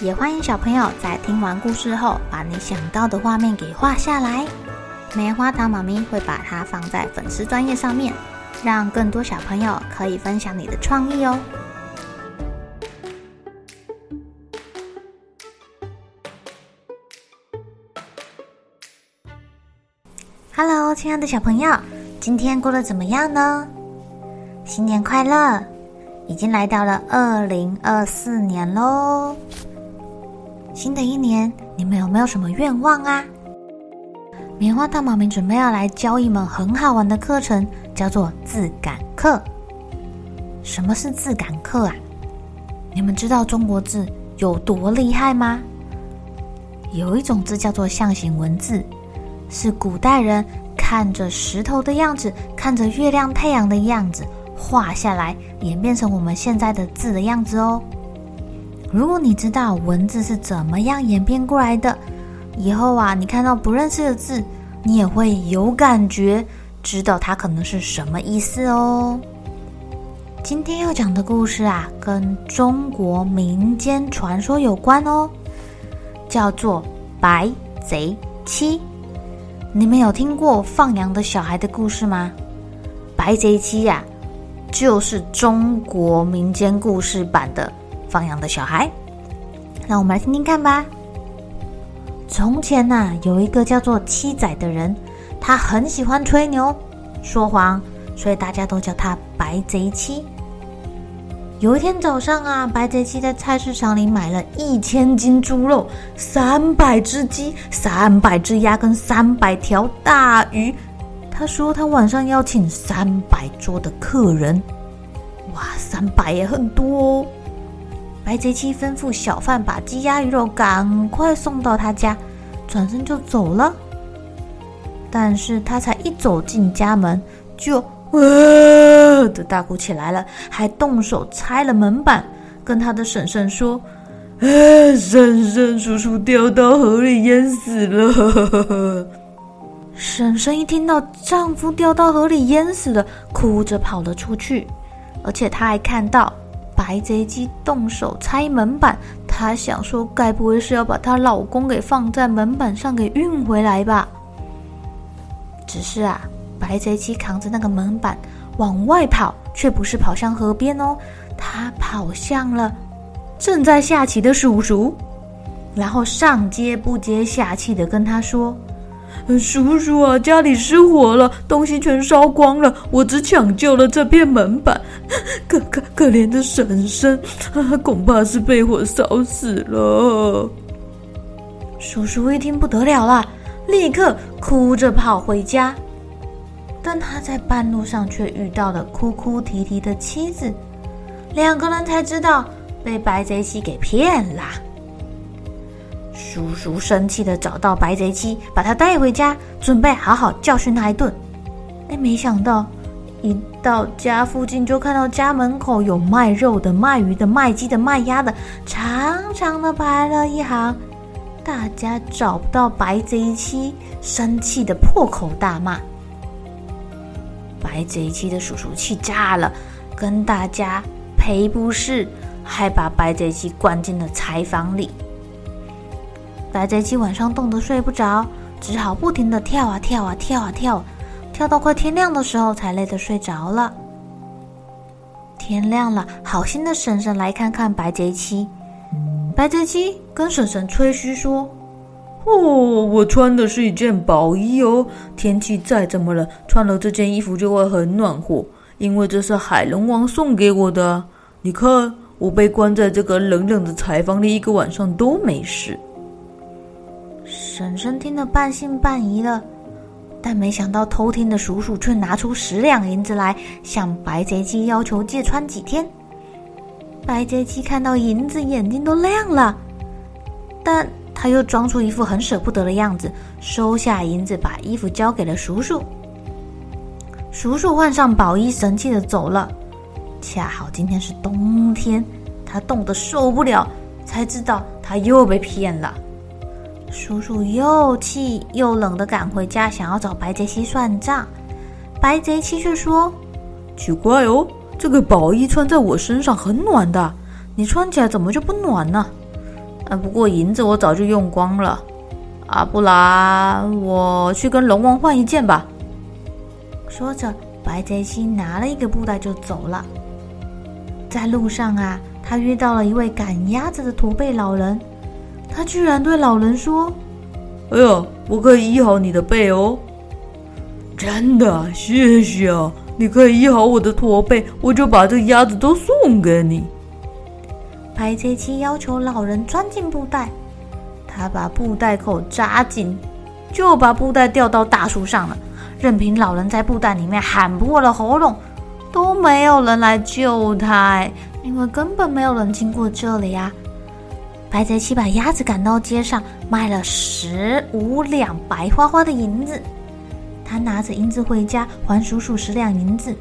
也欢迎小朋友在听完故事后，把你想到的画面给画下来。棉花糖妈咪会把它放在粉丝专页上面，让更多小朋友可以分享你的创意哦。Hello，亲爱的小朋友，今天过得怎么样呢？新年快乐！已经来到了二零二四年喽。新的一年，你们有没有什么愿望啊？棉花糖妈咪准备要来教一门很好玩的课程，叫做字感课。什么是字感课啊？你们知道中国字有多厉害吗？有一种字叫做象形文字，是古代人看着石头的样子，看着月亮、太阳的样子画下来，演变成我们现在的字的样子哦。如果你知道文字是怎么样演变过来的，以后啊，你看到不认识的字，你也会有感觉，知道它可能是什么意思哦。今天要讲的故事啊，跟中国民间传说有关哦，叫做《白贼七》。你们有听过放羊的小孩的故事吗？白贼七呀，就是中国民间故事版的。放羊的小孩，让我们来听听看吧。从前呐、啊，有一个叫做七仔的人，他很喜欢吹牛、说谎，所以大家都叫他白贼七。有一天早上啊，白贼七在菜市场里买了一千斤猪肉、三百只鸡、三百只鸭跟三百条大鱼。他说他晚上要请三百桌的客人。哇，三百也很多哦。白贼七吩咐小贩把鸡鸭鱼肉赶快送到他家，转身就走了。但是他才一走进家门，就哇的大哭起来了，还动手拆了门板，跟他的婶婶说：“哎，婶婶，叔叔掉到河里淹死了。”婶婶一听到丈夫掉到河里淹死了，哭着跑了出去，而且她还看到。白贼七动手拆门板，她想说，该不会是要把她老公给放在门板上给运回来吧？只是啊，白贼七扛着那个门板往外跑，却不是跑向河边哦，他跑向了正在下棋的叔叔，然后上气不接下气的跟他说。叔叔啊，家里失火了，东西全烧光了，我只抢救了这片门板，可可可怜的婶婶，恐怕是被火烧死了。叔叔一听不得了了，立刻哭着跑回家，但他在半路上却遇到了哭哭啼啼的妻子，两个人才知道被白贼西给骗了。叔叔生气的找到白贼七，把他带回家，准备好好教训他一顿。哎，没想到一到家附近，就看到家门口有卖肉的、卖鱼的、卖鸡的、卖鸭的，长长的排了一行。大家找不到白贼七，生气的破口大骂。白贼七的叔叔气炸了，跟大家赔不是，还把白贼七关进了柴房里。白贼七晚上冻得睡不着，只好不停地跳啊跳啊跳啊跳，跳到快天亮的时候才累得睡着了。天亮了，好心的婶婶来看看白贼七。白贼七跟婶婶吹嘘说：“哦，我穿的是一件薄衣哦，天气再怎么冷，穿了这件衣服就会很暖和，因为这是海龙王送给我的。你看，我被关在这个冷冷的柴房里一个晚上都没事。”婶婶听得半信半疑了，但没想到偷听的叔叔却拿出十两银子来，向白贼鸡要求借穿几天。白贼鸡看到银子，眼睛都亮了，但他又装出一副很舍不得的样子，收下银子，把衣服交给了叔叔。叔叔换上宝衣，神气的走了。恰好今天是冬天，他冻得受不了，才知道他又被骗了。叔叔又气又冷的赶回家，想要找白贼七算账。白贼七却说：“奇怪哦，这个宝衣穿在我身上很暖的，你穿起来怎么就不暖呢？啊，不过银子我早就用光了，啊，不然我去跟龙王换一件吧。”说着，白贼七拿了一个布袋就走了。在路上啊，他遇到了一位赶鸭子的驼背老人。他居然对老人说：“哎呀，我可以医好你的背哦！”真的，谢谢啊！你可以医好我的驼背，我就把这鸭子都送给你。白贼七要求老人钻进布袋，他把布袋口扎紧，就把布袋吊到大树上了。任凭老人在布袋里面喊破了喉咙，都没有人来救他，因为根本没有人经过这里呀。白贼七把鸭子赶到街上，卖了十五两白花花的银子。他拿着银子回家，还叔叔十两银子，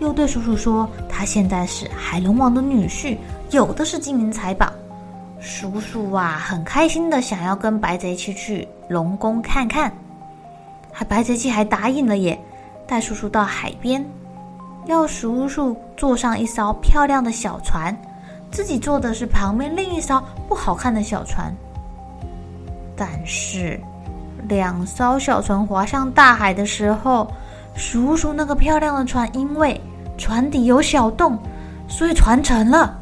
又对叔叔说：“他现在是海龙王的女婿，有的是金银财宝。”叔叔啊，很开心的想要跟白贼七去龙宫看看。还白贼七还答应了耶，带叔叔到海边，要叔叔坐上一艘漂亮的小船。自己坐的是旁边另一艘不好看的小船，但是两艘小船划向大海的时候，叔叔那个漂亮的船因为船底有小洞，所以船沉了。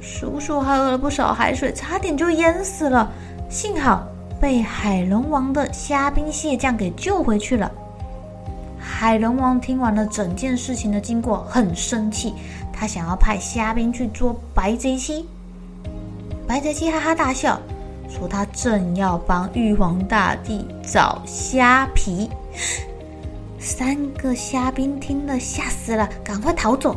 叔叔还喝了不少海水，差点就淹死了，幸好被海龙王的虾兵蟹将给救回去了。海龙王听完了整件事情的经过，很生气。他想要派虾兵去捉白贼七，白贼七哈哈大笑，说他正要帮玉皇大帝找虾皮。三个虾兵听了吓死了，赶快逃走。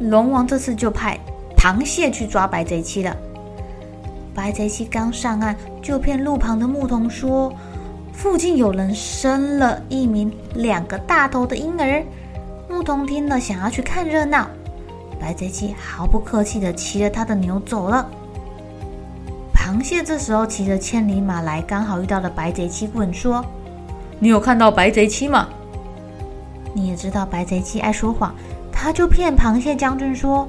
龙王这次就派螃蟹去抓白贼七了。白贼七刚上岸，就骗路旁的牧童说，附近有人生了一名两个大头的婴儿。牧童听了，想要去看热闹。白贼七毫不客气的骑着他的牛走了。螃蟹这时候骑着千里马来，刚好遇到了白贼七，问说：“你有看到白贼七吗？”你也知道白贼七爱说谎，他就骗螃蟹将军说：“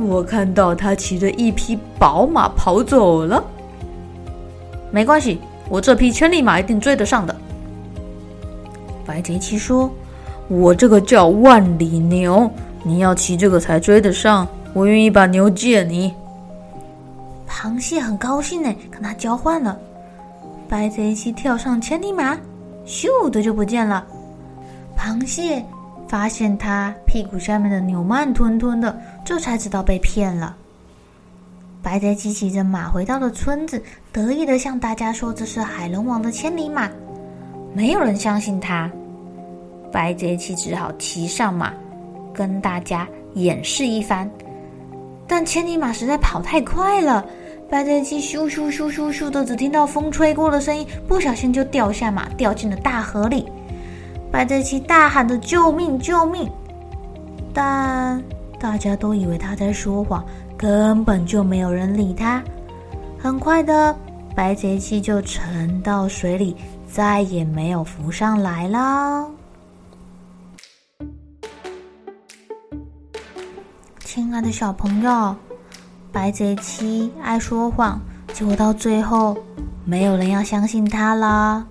我看到他骑着一匹宝马跑走了。”没关系，我这匹千里马一定追得上的。白贼七说。我这个叫万里牛，你要骑这个才追得上。我愿意把牛借你。螃蟹很高兴呢，跟他交换了。白贼七跳上千里马，咻的就不见了。螃蟹发现他屁股下面的牛慢吞吞的，这才知道被骗了。白贼七骑着马回到了村子，得意的向大家说：“这是海龙王的千里马。”没有人相信他。白贼七只好骑上马，跟大家演示一番。但千里马实在跑太快了，白贼七咻咻咻咻咻的，只听到风吹过的声音，不小心就掉下马，掉进了大河里。白贼七大喊着“救命，救命”，但大家都以为他在说谎，根本就没有人理他。很快的，白贼七就沉到水里，再也没有浮上来了。亲爱的小朋友，白贼七爱说谎，结果到最后没有人要相信他了，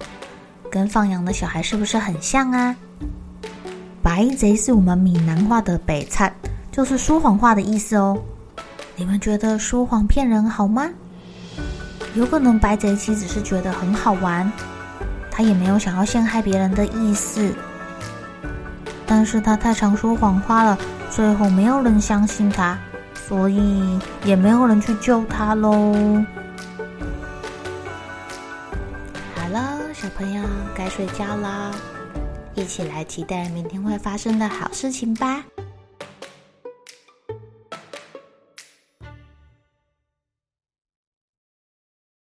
跟放羊的小孩是不是很像啊？白贼是我们闽南话的北菜，就是说谎话的意思哦。你们觉得说谎骗人好吗？有可能白贼七只是觉得很好玩，他也没有想要陷害别人的意思，但是他太常说谎话了。最后没有人相信他，所以也没有人去救他喽。好了，小朋友该睡觉啦，一起来期待明天会发生的好事情吧。